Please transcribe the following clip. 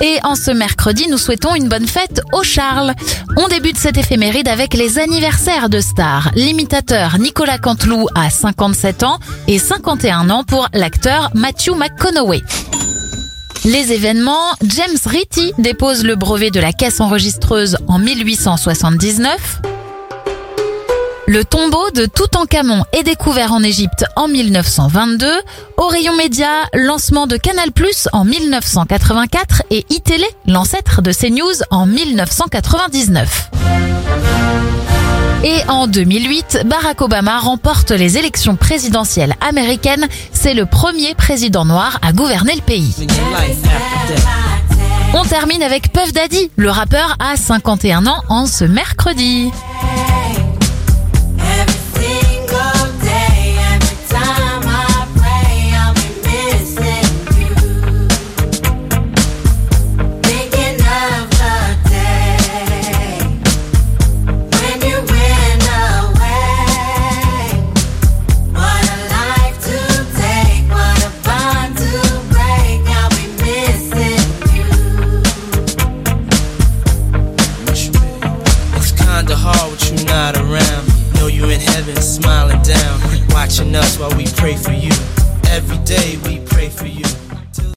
Et en ce mercredi, nous souhaitons une bonne fête au Charles. On débute cette éphéméride avec les anniversaires de stars. L'imitateur Nicolas Canteloup a 57 ans et 51 ans pour l'acteur Matthew McConaughey. Les événements, James Ritty dépose le brevet de la caisse enregistreuse en 1879. Le tombeau de Toutankhamon est découvert en Égypte en 1922. Au rayon média, lancement de Canal+ en 1984 et iTélé, l'ancêtre de CNews en 1999. Et en 2008, Barack Obama remporte les élections présidentielles américaines. C'est le premier président noir à gouverner le pays. On termine avec Puff Daddy. Le rappeur a 51 ans en ce mercredi. the hall with you not around. Know you in heaven, smiling down, watching us while we pray for you.